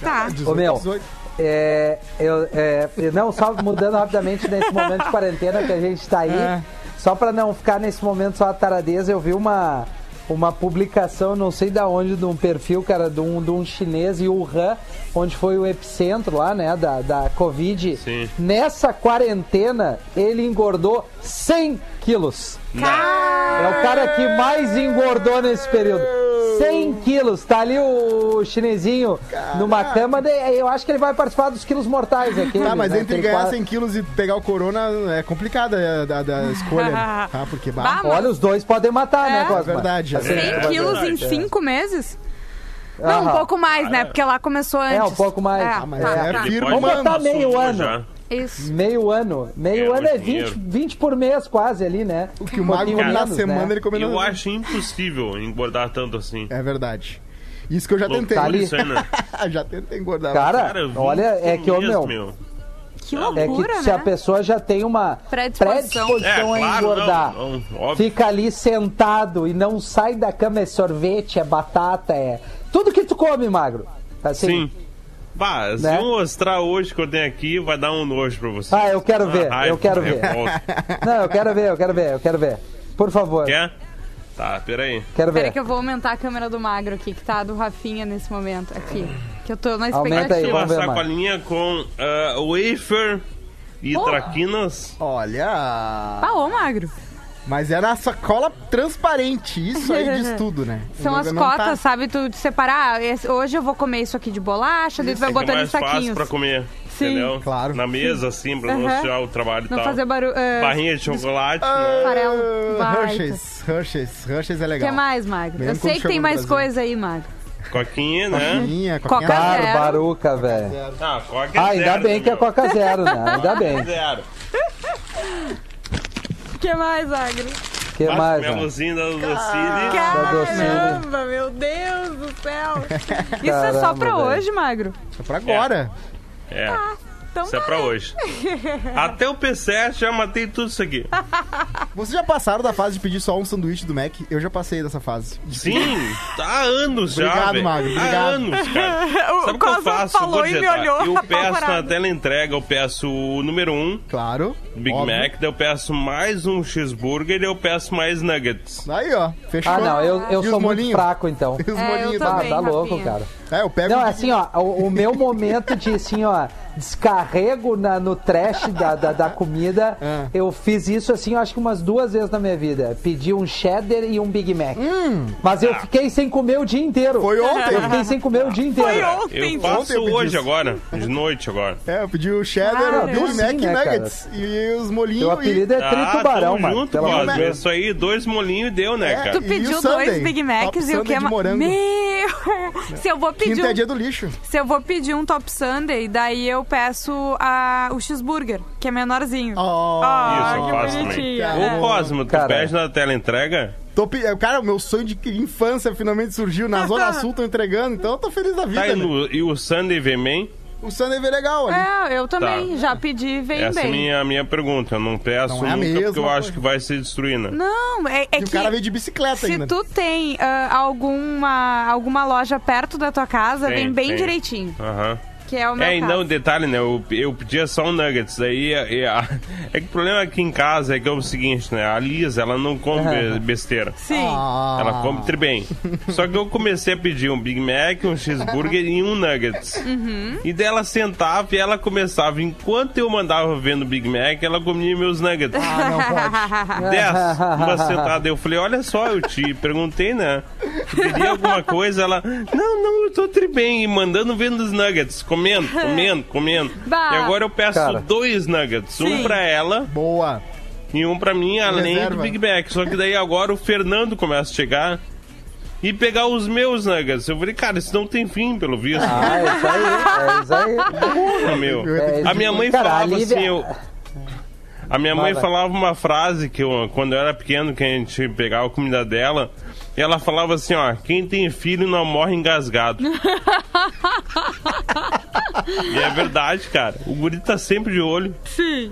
Tá. 18, Ô, meu, 18. É, eu, é, não, só mudando rapidamente nesse momento de quarentena que a gente tá aí. É. Só pra não ficar nesse momento só a taradeza, eu vi uma, uma publicação, não sei da onde, de um perfil, cara, de um, de um chinês em Wuhan, onde foi o epicentro lá, né, da, da Covid. Sim. Nessa quarentena, ele engordou 100 quilos. É o cara que mais engordou nesse período. 100 quilos. Tá ali o chinesinho numa cama. de- eu acho que ele vai participar dos quilos mortais aqui. Tá, mas né, entre ganhar quase- 100 quilos e pegar o corona é complicada a, da- da escolha. tá? Porque bah, Bah, Olha, os dois podem matar, né, É. Cosma? É verdade, é Assim, verdade. 100 vai- quilos em verdade, 5 meses? Não, um Aham. pouco mais, né? Porque lá começou antes. É, um pouco mais. É, Ah, mas tá, é tá. Vamos botar meio ano. já. Isso. Meio ano. Meio É, ano é muito 20, dinheiro. 20 por mês, quase ali, né? O que o Um Mago come na semana, né? ele come Eu na... acho impossível engordar tanto assim. É verdade. Isso que eu já tentei. Tá ali. Né? já tentei engordar. Cara, Cara, olha, é que, ô, mesmo, meu, Que é loucura, que se né? a pessoa já tem uma Predisposição. predisposição É, a claro, engordar, não, não, fica ali sentado e não sai da cama, é sorvete, é batata, é tudo que tu come, magro. Assim, Sim. Bah, se Né? eu mostrar hoje que eu tenho aqui, vai dar um nojo pra você. Ah, eu quero ver, Uma raiva, eu quero ver. revolta. Não, eu quero ver, eu quero ver, eu quero ver. Por favor, Quer? Tá, peraí. quero Peraí ver. que eu vou aumentar a câmera do Magro aqui, que tá a do Rafinha nesse momento. Aqui. Que eu tô na Aumenta aí, expectativa. Uma vamos ver, sacolinha com ah, wafer e Oh. traquinas. Olha. Ah, ô, Magro. Mas é na sacola transparente. Isso aí diz tudo, né? São as cotas, tá- sabe? Tu de separar. ah, esse- hoje eu vou comer isso aqui de bolacha, daí tu vai É é botando em mais fácil saquinhos. pra comer. Sim. Entendeu? Claro. Na mesa, assim, pra não sujar o trabalho e Não tal. fazer barulho. é, Barrinha de chocolate, Ah, né? Farelo. Hershey's, Hershey's, Hershey's é O legal. que mais, Magro? Mesmo Eu sei que tem mais Brasil. coisa aí, Magro. Coquinha, né? Coquinha, Coca coquinha. zero. Barbaruca, velho. Ah, coca é Ah, ainda zero, bem que é meu. Coca Zero, né? Ainda bem. Zero. O que mais, Magro? O que mais, minha luzinha da Docile. Caramba, meu Deus do céu. Isso é só Caramba, pra velho. hoje, Magro? É pra agora. É, Então isso é tá. pra hoje. Até o P7 já matei tudo isso aqui. Vocês já passaram da fase de pedir só um sanduíche do Mac? Eu já passei dessa fase. Sim, há anos já. Obrigado, velho. Magro, Há obrigado. anos, cara. Sabe o que eu faço? falou Vou e me tá? olhou Eu peço na tela entrega, eu peço o número 1 um, Claro. Big óbvio. Mac, daí eu peço mais um cheeseburger e eu peço mais nuggets. Aí, ó. Fechou. Ah, não, eu, eu sou muito fraco, então. E os É, eu molinhos Ah, tá louco, cara. É, eu pego. Não, assim, ó, o, o meu momento de, assim, ó, descarrego na, no trash da, da, da comida, Ah. eu fiz isso, assim, eu acho que umas duas vezes na minha vida. Pedi um cheddar e um Big Mac. Mas eu fiquei sem comer o dia inteiro. Hum. Foi ontem. Eu fiquei sem comer o dia inteiro. Foi ontem. Eu faço Ontem eu hoje isso. agora, de noite agora. É, eu pedi o cheddar, o Big sim, Mac e né, cara? nuggets. E os molinhos. Teu apelido é Ah, Tritubarão, tamo mano. junto, Pelo amor de. Deus. Isso aí, dois molinhos e deu, né, É, cara? Tu E pediu dois Big Macs Top e o que morango. Meu! Se eu vou E pedir quinta é um, dia do lixo. se eu vou pedir um Top Sunday, daí eu peço a, o cheeseburger, que é menorzinho. Oh. Ah, Isso eu que faço bonitinho. também. É. Ô, Cosmo, tu Cara. pede na tela entrega? Tô é, Cara, o meu sonho de infância finalmente surgiu. Na Zona Sul tô entregando, então eu tô feliz da vida. Tá, e, né? no- e o Sunday V-Man? O Sunday veio legal ali. É, eu também. Tá. Já pedi e veio Essa é a bem. minha, a minha pergunta. Eu não peço Não é nunca porque eu acho coisa. que vai ser destruída. Não, é, é E o que cara veio de bicicleta se ainda. tu tem ah, alguma, alguma loja perto da tua casa, Tem, vem bem tem. direitinho. Aham. Que é o meu É, e caso. não, detalhe, né? Eu, eu pedia só um nuggets. Daí, é, é, é que o problema aqui em casa é que é o seguinte, né? A Liz, ela não come be- besteira. Sim. Ah. Ela come tri bem. Só que eu comecei a pedir um Big Mac, um cheeseburger e um nuggets. Uhum. E daí ela sentava e ela começava, enquanto eu mandava vendo o Big Mac, ela comia meus nuggets. Ah, não pode. Dez, uma sentada. Eu falei, olha só, eu te perguntei, né? Tu queria alguma coisa? Ela, não, não, eu tô tri bem. E mandando vendo os nuggets, comendo, comendo, comendo. Bah. E agora eu peço Cara. dois nuggets. Sim. Um pra ela Boa. e um pra mim, além Reserva. do Big Mac. Só que daí agora o Fernando começa a chegar e pegar os meus nuggets. Eu falei, cara, isso não tem fim, pelo visto. Ah, é isso aí, é isso aí. Porra, meu. É, A minha mãe cara, falava a Lívia- assim, eu... A minha mãe vai. falava uma frase que eu, quando eu era pequeno, que a gente pegava a comida dela, e ela falava assim, ó, quem tem filho não morre engasgado. e é verdade, cara. O guri tá sempre de olho.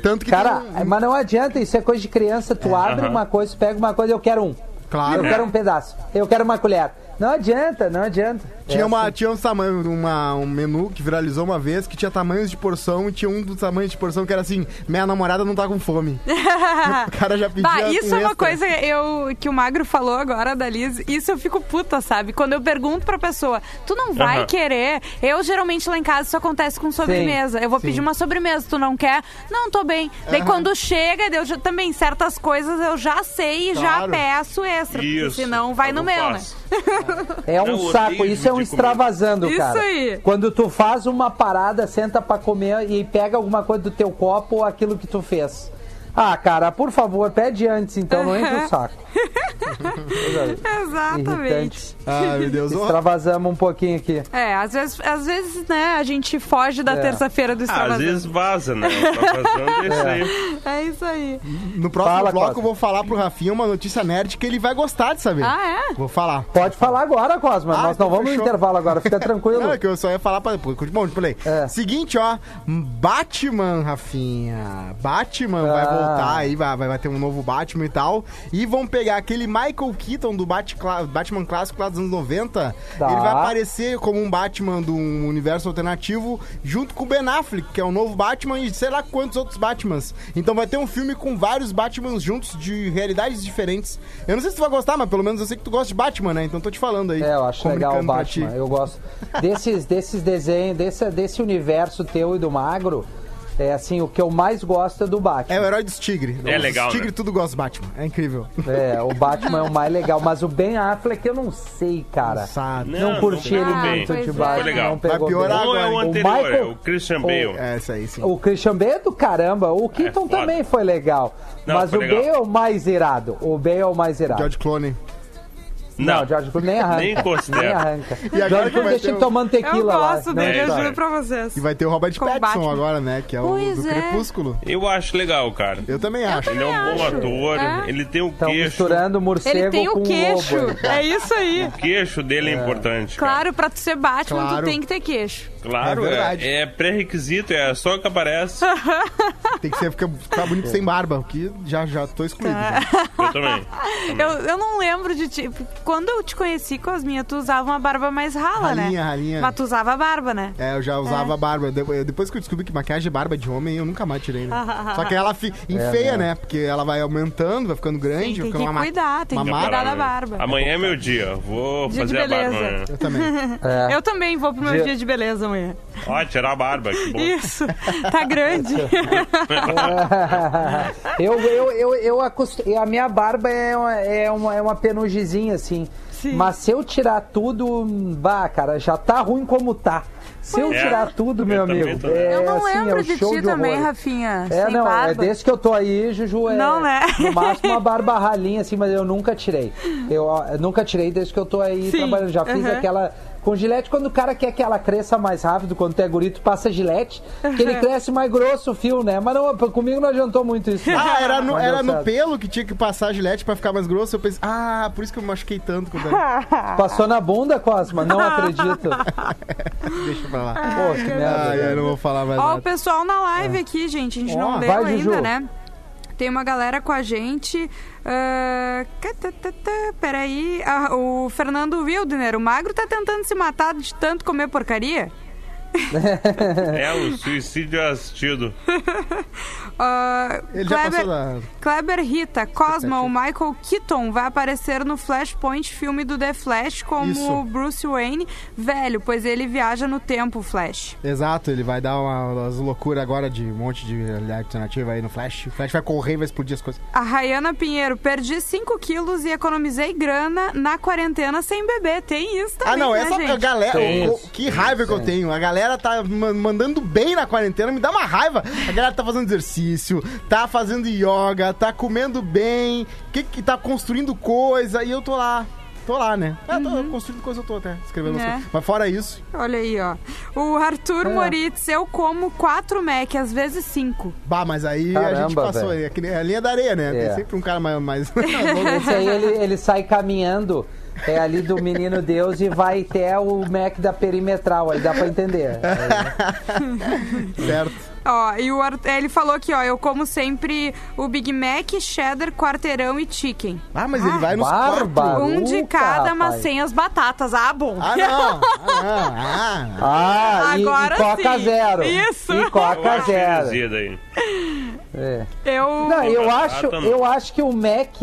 Tanto que Cara, tem mas não adianta, isso é coisa de criança. Tu abre Aham. uma coisa, pega uma coisa, eu quero um. Claro. Eu quero um pedaço. Eu quero uma colher. Não adianta, não adianta. Tinha, É uma, assim. tinha um tamanho, uma, um menu que viralizou uma vez que tinha tamanhos de porção e tinha um dos tamanhos de porção que era assim: minha namorada não tá com fome. o cara já pedia. Bah, isso com é uma extra. coisa eu, que o Magro falou agora da Liz. Isso eu fico puta, sabe? Quando eu pergunto pra pessoa, tu não vai querer? Eu, geralmente, lá em casa, isso acontece com sobremesa. eu vou pedir uma sobremesa, tu não quer? Não, tô bem. Daí quando chega, eu já, também, certas coisas eu já sei e já Claro. peço extra. porque Isso. senão vai eu no meu, faço. né? É um Eu saco, odeio isso é um extravasando, Isso cara. aí. Quando tu faz uma parada, senta pra comer e pega alguma coisa do teu copo ou aquilo que tu fez. Ah, cara, por favor, pede antes, então, não entra o saco. Exatamente. Irritante. Ai, meu Deus. Extravasamos um pouquinho aqui. É, às vezes, às vezes, né, a gente foge da É. terça-feira do Ah, às extravasando. vezes vaza, né? Tá vazando isso aí. É isso aí. No próximo Fala, bloco Costa. eu vou falar pro Rafinha uma notícia nerd que ele vai gostar de saber. Ah, é? Vou falar. Pode falar agora, Cosma. Ah, Nós então não vamos fechou. no intervalo agora, fica tranquilo. Não, é que eu só ia falar pra depois. Bom, play. É. Seguinte, ó. Batman, Rafinha. Batman vai Ah. voltar aí, vai, vai vai ter um novo Batman e tal. E vão pegar aquele Michael Keaton do Batman clássico lá dos anos 90. Tá. Ele vai aparecer como um Batman de um universo alternativo junto com o Ben Affleck, que é o novo Batman e sei lá quantos outros Batmans. Então vai ter um filme com vários Batmans juntos de realidades diferentes. Eu não sei se tu vai gostar, mas pelo menos eu sei que tu gosta de Batman, né? Então tô te falando aí. É, eu acho legal o. Batman. Eu gosto desses, desses desenhos, desse, desse universo teu e do magro. É assim, o que eu mais gosto é do Batman. É o herói dos tigres. É Os legal, tigres né? tudo gosta do Batman. É incrível. É, o Batman é o mais legal, mas o Ben Affleck eu não sei, cara. Sabe. Não, Não, curti não ele muito de é. Batman. Foi legal. Não pegou Vai piorar. Não é o agora, anterior, Michael- é o Christian Bale. É, isso aí, sim. O Christian Bale é do caramba. O Keaton foda. também foi legal. Não, mas foi o legal. Bale é o mais irado. O Bale é o mais irado. George Clooney. Não, Não, George Clooney nem arranca. Nem considero. Nem arranca. E agora George que Clooney deixa ele o- tomando Eu tequila lá. gosto Não, dele, eu tá. juro pra vocês. E vai ter o Robert Com o Pattinson Batman. agora, né? Que é o Pois do é. Crepúsculo. eu acho legal, cara. Eu também acho. Ele é um bom acho. ator, É. ele tem o Estão queixo. misturando morcego Ele tem com o queixo. lobo. aí. É isso aí. O queixo dele é, importante. cara. Claro, pra tu ser Batman, Claro. tu tem que ter queixo. Claro, É é, é pré-requisito, é só que aparece. Tem que ser, ficar, ficar bonito sem barba, o que já, já tô excluído. já. Eu também. Eu, eu não lembro de ti. Quando eu te conheci, Cosminha, tu usava uma barba mais rala, né? Ralinha, ralinha. Mas tu usava barba, né? É, eu já usava barba. De- eu- Depois que eu descobri que maquiagem é barba de homem, eu nunca mais tirei, né? Só que ela fi- enfeia, né? Porque ela vai aumentando, vai ficando grande. Tem, tem que uma ma- cuidar, tem uma que cuidar da barba. Amanhã é meu dia. Vou Dia fazer a barba amanhã. Eu também. É. Eu também vou pro meu Dia- dia de beleza amanhã. Ó, tirar a barba, que bom. Isso, tá grande. eu, eu, eu, eu acost... A minha barba é uma, é uma, é uma penugezinha, assim. Sim. Mas se eu tirar tudo, bah, cara, já tá ruim como tá. Se eu É, tirar tudo, eu meu amigo, tô- é, eu não assim, lembro é de show ti de também. Rafinha. É, sem não, barba. é desde que eu tô aí, Juju, é Não, né? no máximo uma barba ralinha, assim, mas eu nunca tirei. Eu, eu nunca tirei desde que eu tô aí Sim, trabalhando. Já fiz aham. aquela... Com gilete, quando o cara quer que ela cresça mais rápido, quando tu é guri, tu passa gilete, que ele cresce mais grosso o fio, né? Mas não, comigo não adiantou muito isso. Ah, era no, era no pelo que tinha que passar a gilete pra ficar mais grosso. Eu pensei, ah, por isso que eu me machuquei tanto. Quando. Passou na bunda, Cosma? Não acredito. Deixa pra lá. Pô, que merda. Ah, eu não vou falar mais Ó, o nada. pessoal na live aqui, gente. A gente Ó, não leu vai, ainda, Juju. né? Tem uma galera com a gente. catatata, peraí. Ah, o Fernando Wildner, o magro tá tentando se matar de tanto comer porcaria? É o suicídio assistido. Ah, Ele já Kleber, passou da... Kleber Rita, Cosma, o Michael Keaton vai aparecer no Flashpoint filme do The Flash como Isso. Bruce Wayne velho, pois ele viaja no tempo, Flash. Exato, ele vai dar uma, umas loucuras agora de um monte de realidade alternativa aí no Flash. O Flash vai correr e vai explodir as coisas. A Rayana Pinheiro, perdi 5 quilos e economizei grana na quarentena sem beber. Tem isso também, Ah, não, né, essa gente? galera. Tem o- que raiva que eu tenho. A galera tá ma- mandando bem na quarentena, me dá uma raiva. A galera tá fazendo exercício, tá fazendo yoga, tá comendo bem, que, que tá construindo coisa, e eu tô lá. Tô lá, né? Eu tô construindo coisa, eu tô até escrevendo Uhum. É. coisas. Mas fora isso, Olha aí, ó. O Arthur É. Moritz, eu como 4 Mac, às vezes 5. bah, mas aí a Caramba, gente passou. velho. É, que nem a linha da areia, né? É. Tem sempre um cara mais. mais... Esse aí, ele, ele sai caminhando é ali do Menino Deus e vai até o Mac da perimetral, aí dá pra entender. certo. Ó, e o Ar- ele falou aqui, ó, eu como sempre o Big Mac, cheddar, quarteirão e chicken. Ah, mas ele vai nos quatro. um de cada, mas sem as batatas. Ah, bom. Ah, não! Ah, não! Ah, Ah, e, Agora e Coca sim. Zero. Isso. E Eu Coca acho Zero. É. Eu... Não, eu acho, não. eu acho que o Mac,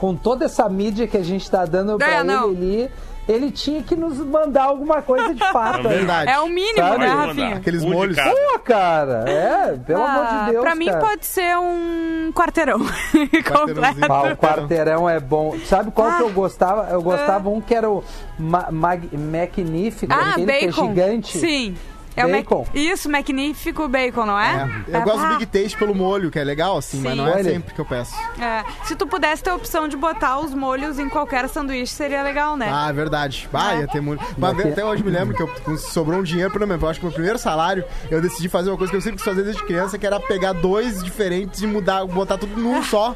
com toda essa mídia que a gente tá dando pra É, ele não. ali, ele tinha que nos mandar alguma coisa de fato. É verdade. É o mínimo, Sabe? né. Rafinha? Aqueles Um molhos. Pô, cara, é, pelo amor Ah, de Deus. Pra mim cara. pode ser um quarteirão. Completo. Ah, o quarteirão é bom. Sabe qual que eu Ah. gostava? Eu gostava um que era o ma mag- magnífico, Ah, aquele que é bacon. gigante. Sim. É Bacon. o Mac... Isso, magnífico bacon, não é? É, eu gosto do Big Taste pelo molho, que é legal, assim, mas Sim. não é sempre que eu peço. é. Se tu pudesse ter a opção de botar os molhos em qualquer sanduíche, seria legal, né? Ah, é verdade. Ah, ia ter molho. Mas até hoje me lembro que eu, sobrou um dinheiro pra mim. Eu acho que meu primeiro salário, eu decidi fazer uma coisa que eu sempre quis fazer desde criança, que era pegar dois diferentes e mudar, botar tudo num só.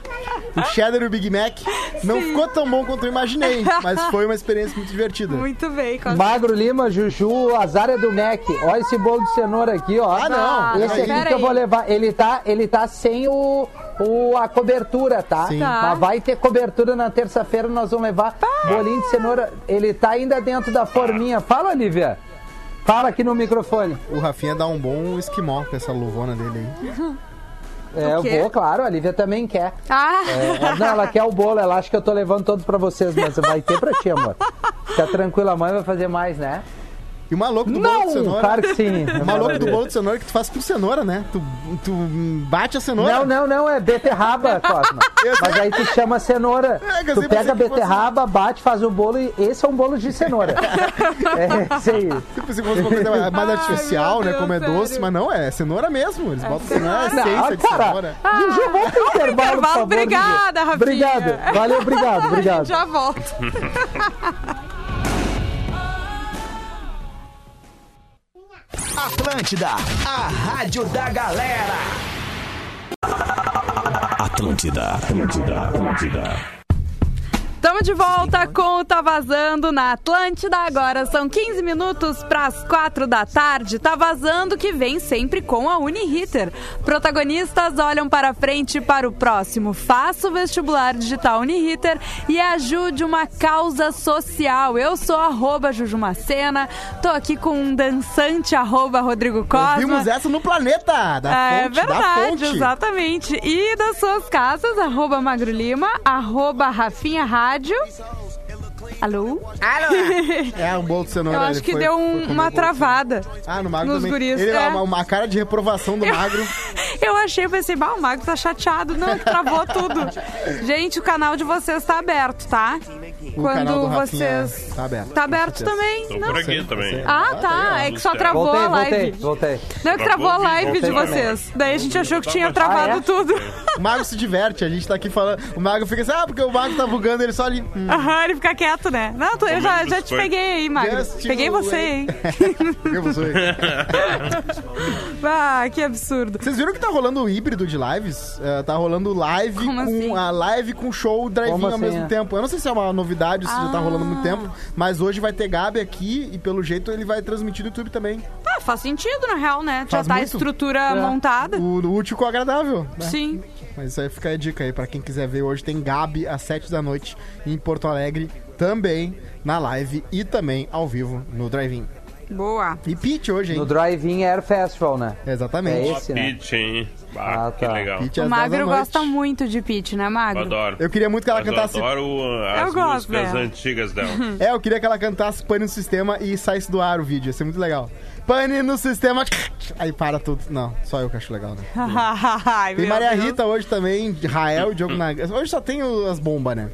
O cheddar e o Big Mac. Não ficou tão bom quanto eu imaginei, mas foi uma experiência muito divertida. Muito bem. Magro Lima, Juju, Azar é do Mac. Olha esse bolo de cenoura aqui, ó. Ah, não. Esse Aí. aqui que eu vou levar, ele tá, ele tá sem o, o- a cobertura, tá? Sim. Tá. Mas vai ter cobertura na terça-feira, nós vamos levar bolinho de cenoura. Ele tá ainda dentro da forminha. Fala, Lívia. Fala aqui no microfone. O Rafinha dá um bom esquimó com essa luvona dele aí. É, eu vou, claro, a Lívia também quer. Ah, é, não, ela quer o bolo, ela acha que eu tô levando todos pra vocês, mas vai ter pra ti, amor. Fica tranquila, a mãe vai fazer mais, né? E o maluco do bolo de Não, cenoura. claro que sim. O maluco do bolo de cenoura que tu faz com cenoura, né? Tu, tu bate a cenoura. Não, não, não, é beterraba, Cosma. Mas aí tu chama cenoura. É, Tu pega a beterraba, bate, faz o bolo e esse é um bolo de cenoura. É isso aí. Tipo, se fosse uma coisa mais Ai, artificial, meu né? Como é sério. doce, mas não, é cenoura mesmo. Eles botam cenoura, é Não, essência de cara, cenoura. Juju, vamos pro intervalo, por intervalo, favor, obrigada. Rafinha. Obrigado, valeu, obrigado, obrigado. já volta. Atlântida, a rádio da galera. Atlântida, Atlântida, Atlântida. Estamos de volta com o Tá Vazando na Atlântida. Agora são 15 minutos para as 4 da tarde. Tá Vazando que vem sempre com a Uniriter. Protagonistas olham para frente e para o próximo. Faça o vestibular digital Uniriter e ajude uma causa social. Eu sou arroba Jujumacena. Tô aqui com um dançante arroba Rodrigo Cosma. Vimos essa no planeta, da É fonte, da verdade, fonte. exatamente. E das suas casas, arroba Magro Lima, arroba Rafinha Rádio. rádio Alô? É, um bolo de cenoura. Eu acho que foi- deu um- uma travada. Ah, no magro nos também. guris, Ele, é. uma, uma cara de reprovação do magro. Eu achei, pensei, bah, o Magro tá chateado. Não, travou tudo. Gente, o canal de vocês tá aberto, tá? O Quando canal do Rafinha vocês. tá aberto, Tá aberto também? Tô Não. por aqui também. Ah, tá. É que só travou Voltei, a live. voltei, voltei. Não, é que travou a live de vocês. Daí a gente achou que tinha Ah, travado é? tudo. O Mago se diverte, a gente tá aqui falando. O Mago fica assim, ah, porque o Mago tá bugando, ele só ali. hum. Aham, ele fica quieto, né? Não, tô- eu já, já te peguei aí, Magro. Peguei you você, hein? Sou eu. Ah, que absurdo. Vocês viram que tá rolando o híbrido de lives? É, tá rolando live Como com assim? a live com show drive-in ao mesmo é? tempo. Eu não sei se é uma novidade, se já tá Ah. rolando há muito tempo, mas hoje vai ter Gabi aqui e pelo jeito ele vai transmitir no YouTube também. Ah, faz sentido, na real, né? Já Faz tá a muito. estrutura É. montada. O, o útil com o agradável. né? Sim. Mas isso aí fica a dica aí pra quem quiser ver. Hoje tem Gabi às 7 da noite em Porto Alegre, também na live e também ao vivo no drive-in. Boa. E Pete hoje, hein? No Drive-In Air Festival, né? Exatamente. É esse, né? Pitch, hein? Ah, Ah, que tá. legal. Pete O às 10 da Magro gosta muito de Peach, né, Eu Magro? adoro. Eu queria muito que ela Mas eu cantasse. adoro uh, as Eu gosto músicas dela. antigas dela. É, eu queria que ela cantasse Pane no Sistema e saísse do ar o vídeo. Ia ser muito legal. Pane no Sistema. Aí para tudo. Não, só eu que acho legal, né? Ai, Tem Maria Deus. Rita hoje também, Rael Diogo Nagas. Hoje só tem as bombas, né?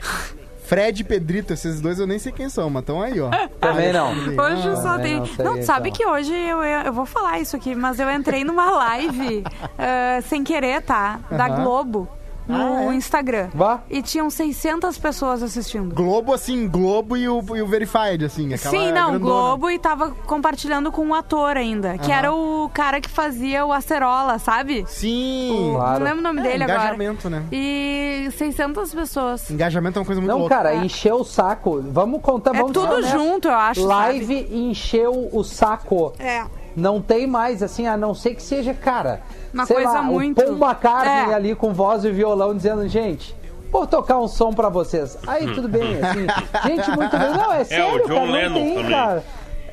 Fred e Pedrito, esses dois eu nem sei quem são, mas estão aí, ó. Também não. Hoje Ah, só também tem. não Não, sabe então. que hoje eu, eu vou falar isso aqui, mas eu entrei numa live ah, sem querer, tá? Da. Globo no Ah, é? Instagram. Vá. E tinham 600 pessoas assistindo. Globo, assim, Globo e o, e o Verified, assim. Aquela Sim, não, grandona. Globo e tava compartilhando com um ator ainda, que era o cara que fazia o Acerola, sabe? Sim. Claro. Não lembro o nome É, dele agora. engajamento, né? E 600 pessoas. Engajamento é uma coisa muito Não, louca. cara, encheu o saco. Vamos contar, É vamos tudo ser honestos. junto, eu acho. Live encheu o saco. sabe? É. Não tem mais, assim, a não ser que seja, cara. Uma sei coisa lá, muito- O McCartney É. ali com voz e violão dizendo, gente. Vou tocar um som pra vocês. Aí tudo bem, assim. gente, muito bem. Não, é sério, John cara. Não Lennon tem, também. cara.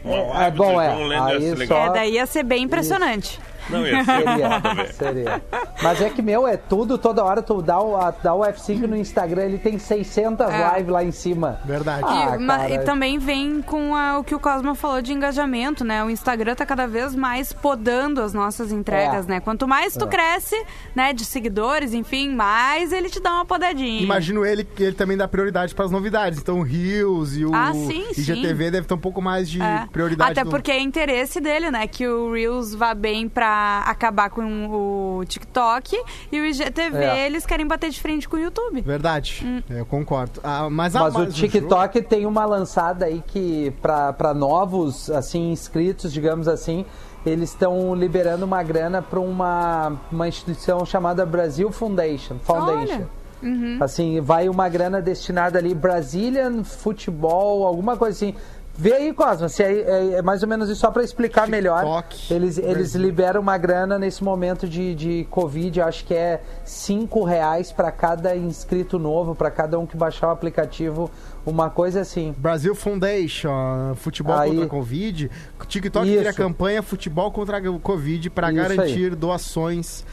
Uma É, bom, é. John Lennon ia Aí só-. É, daí ia ser bem impressionante. Não, ia ser Seria, velho. seria. Mas é que, meu, é tudo, toda hora tu dá o, a- dá o F5 no Instagram, ele tem 600 É. lives lá em cima. Verdade. Ah, e, ma- cara. e também vem com a- o que o Cosma falou de engajamento, né? O Instagram tá cada vez mais podando as nossas entregas, É. né? Quanto mais tu É. cresce, né, de seguidores, enfim, mais ele te dá uma podadinha. Imagino ele que ele também dá prioridade pras novidades. Então o Rios e o Ah, sim, IGTV deve ter um pouco mais de É. prioridade. Até no- porque é interesse dele, né? Que o Reels vá bem pra acabar com o TikTok e o IGTV É. eles querem bater de frente com o YouTube. Verdade, Hum. eu concordo. Ah, mas a- Mas o mas TikTok tem uma lançada aí que, pra novos, assim, inscritos, digamos assim, eles estão liberando uma grana pra uma, uma instituição chamada Brasil Foundation. Foundation. Uhum. Assim, vai uma grana destinada ali, Brazilian Futebol, alguma coisa assim. Vê aí, Cosma, se é, é- é mais ou menos isso, só pra explicar melhor. TikTok, Eles, eles Brasil. liberam uma grana nesse momento de, de Covid, acho que é 5 reais pra cada inscrito novo, pra cada um que baixar o aplicativo, uma coisa assim. Brasil Foundation, futebol Aí. contra a Covid. TikTok Isso. cria campanha futebol contra a Covid para garantir doações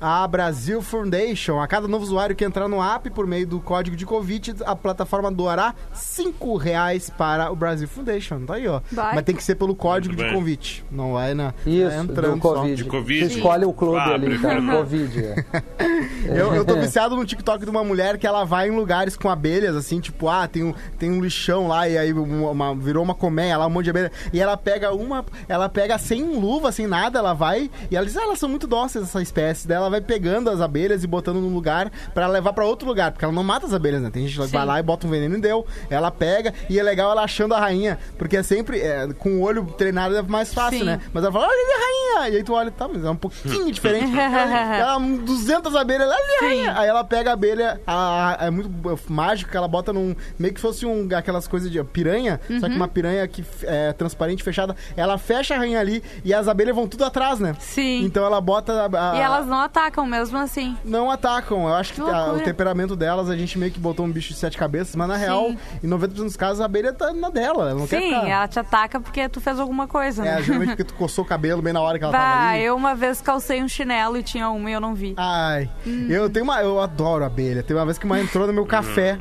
a Brasil Foundation. A cada novo usuário que entrar no app por meio do código de convite, a plataforma doará 5 reais para o Brasil Foundation. Tá aí, ó. Vai. Mas tem que ser pelo código de convite. Não vai na. Isso, vai do só. Covid. De Covid? Você escolhe o clube Ah, ali, tá? prefiro- Covid. é. Eu, eu tô viciado no TikTok de uma mulher que ela vai em lugares com abelhas, assim, tipo, ah, tem um, tem um lixão lá e aí uma- uma- virou uma colmeia lá, um monte de abelha. E ela pega uma, ela pega sem luva, sem nada, ela vai e ela diz, ah, elas são muito dóceis essa espécie. Daí ela vai pegando as abelhas e botando num lugar pra levar pra outro lugar, porque ela não mata as abelhas, né? Tem gente que Sim. vai lá e bota um veneno e deu. Ela pega e é legal ela achando a rainha, porque é sempre é, com o olho treinado é mais fácil, Sim. né? Mas ela fala, olha ali a rainha! E aí tu olha, tá, mas é um pouquinho diferente. ela, ela, 200 abelhas, olha ali a rainha! Aí ela pega a abelha, a- a- é muito mágico ela bota num. meio que fosse um, aquelas coisas de piranha, só Uhum. que uma piranha que é transparente, fechada. Ela fecha a rainha ali e as abelhas vão tudo atrás, né? Sim. Então ela bota. a- a- E elas não atacam mesmo assim. não atacam. Eu acho que Que a- o temperamento delas, a gente meio que botou um bicho de sete cabeças, mas na real, em 90% dos casos, a abelha tá na dela. Ela não quer Sim, ficar. ela te ataca porque tu fez alguma coisa, É, né? geralmente porque tu coçou o cabelo bem na hora que ela tava Bah, ali. eu uma vez calcei um chinelo e tinha uma e eu não vi. Ai, Hum. eu tenho uma. Eu adoro abelha. Tem uma vez que uma entrou no meu café.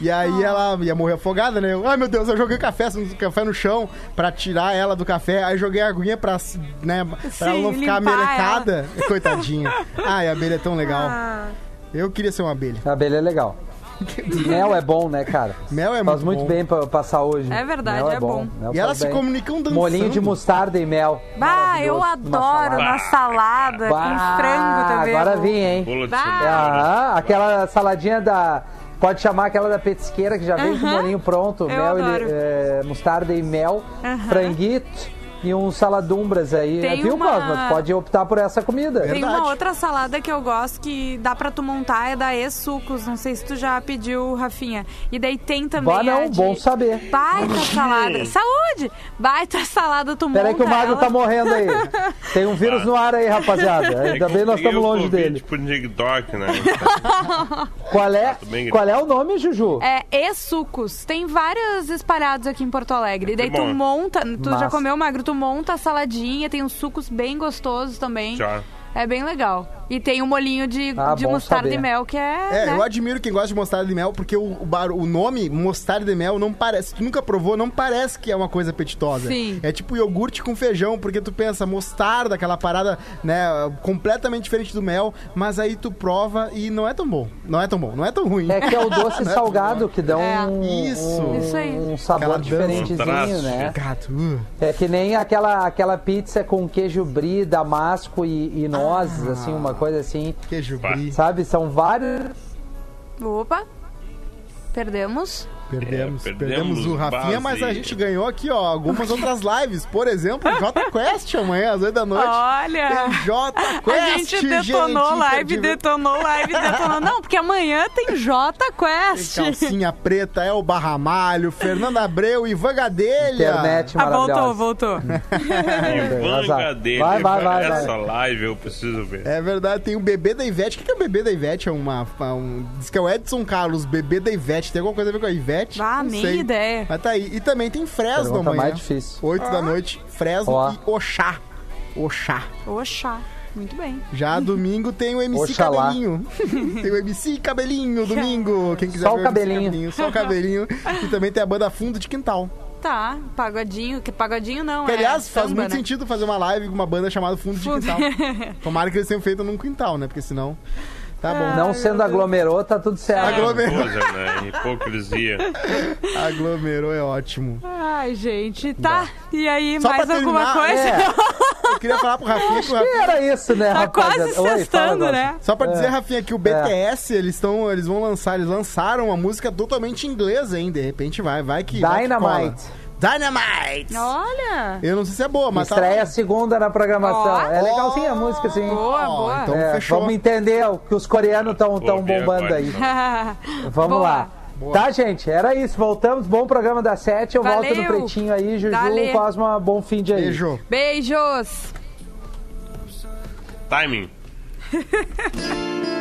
E aí ela ia morrer afogada, né? Eu, Ai meu Deus, eu joguei café, café no chão pra tirar ela do café. Aí joguei a aguinha pra, né, pra Sim, ela não ficar melecada. Coitadinha. Ai, a abelha é tão legal. Ah, Eu queria ser uma abelha. A abelha é legal. Mel é bom, né, cara? Mel é Faz muito muito bem. bem pra passar hoje. É verdade, Mel é bom. Mel E elas se comunicam dançando. Molinho de mostarda e mel. bah, eu adoro salada. na salada, Bah, com frango também. Agora vim, hein? Bolo de Bah. Ah, aquela saladinha da. Pode chamar aquela da petisqueira que já vem com o molinho pronto. Eu mel e, é, mostarda e mel, Aham. franguito e uns saladumbras aí. Tem Viu, uma- Cosma? Tu pode optar por essa comida. Tem Verdade. uma outra salada que eu gosto que dá pra tu montar, é da E-Sucos. Não sei se tu já pediu, Rafinha. E daí tem também Bah, não, a de bom saber. Baita salada. Saúde! Baita salada, tu Peraí monta que o Magro ela. tá morrendo aí. Tem um vírus no ar aí, rapaziada. Ainda bem nós estamos longe dele. Tipo TikTok, né? Qual é, bem. qual é o nome, Juju? É E-Sucos. Tem vários espalhados aqui em Porto Alegre. E daí tu monta, tu Massa. já comeu, Magro? Tu monta a saladinha, tem uns sucos bem gostosos também. Já. É bem legal. E tem o molinho de, Ah, de mostarda saber. e mel, que é. É, né? eu admiro quem gosta de mostarda de mel, porque o, o, bar- o nome mostarda de mel não parece. Tu nunca provou, não parece que é uma coisa apetitosa. Sim. É tipo iogurte com feijão, porque tu pensa, mostarda, aquela parada, né, completamente diferente do mel, mas aí tu prova e não é tão bom. Não é tão bom, não é tão ruim. É que é o doce é salgado que dá É. um, Isso. um, Isso aí. um sabor diferentezinho, né? Gato. uh. É que nem aquela, aquela pizza com queijo brie, damasco e, e nozes, Ah. assim, uma coisa assim. Queijo brie. Sabe? São vários. Opa. Perdemos. Perdemos, É, perdemos, perdemos o Rafinha, base. mas a gente ganhou aqui, ó, algumas outras lives. Por exemplo, J Quest amanhã às 8 da noite. Olha! Tem J A Quest, gente detonou gente, live, imperdível. detonou live, detonou. Não, porque amanhã tem J Tem Quest. Calcinha Preta, El Barramalho, Fernanda Abreu, Ivan Gadelha. Internet Ah, voltou, voltou. Ivan. Gadelha. Vai, vai, vai, vai. Essa live eu preciso ver. É verdade, tem o bebê da Ivete. O que que é o bebê da Ivete? É uma. Um, diz que é o Edson Carlos, bebê da Ivete. Tem alguma coisa a ver com a Ivete? Ah, Não nem sei. ideia. Mas tá aí. E também tem Fresno Pergunta amanhã. mais difícil. 8 da noite, Fresno Ó. e Oxá. Oxá. Oxa. Muito bem. Já domingo tem o MC Oxalá. Cabelinho. tem o MC Cabelinho, domingo. Quem quiser Só o ver MC cabelinho. Só o cabelinho. e também tem a banda Fundo de Quintal. Tá, pagodinho. Que pagodinho não, Que, é aliás, faz samba, muito né? sentido fazer uma live com uma banda chamada Fundo de Fundo. Quintal. Tomara que eles tenham feito num quintal, né? Porque senão. Tá bom. Não sendo aglomerou, tá tudo certo. Aglomerou. Coisa, né? Hipocrisia. Aglomerou é ótimo. Ai, gente, tá. E aí, Só mais alguma terminar, coisa? É, Eu queria falar pro Rafinha que o Rafinha. era isso, né, Tá quase sextando, agora. né? Só pra dizer, É. Rafinha, que o BTS, eles estão. Eles vão lançar, eles lançaram uma música totalmente inglesa, hein? De repente vai, vai que. vai que Dynamite. Olha. Eu não sei se é boa, mas Estreia tá. segunda na programação. Ó. É legalzinha a música, sim. Boa, boa. Então É, fechou. vamos entender o que os coreanos estão ouvir bombando aí. então. Vamos Boa. lá. Tá, gente, era isso. Voltamos. Bom programa da Sete. Eu volto no Valeu. Pretinho aí. Juju, Dale. Cosma, bom fim de aí. Beijo. Beijos. Timing.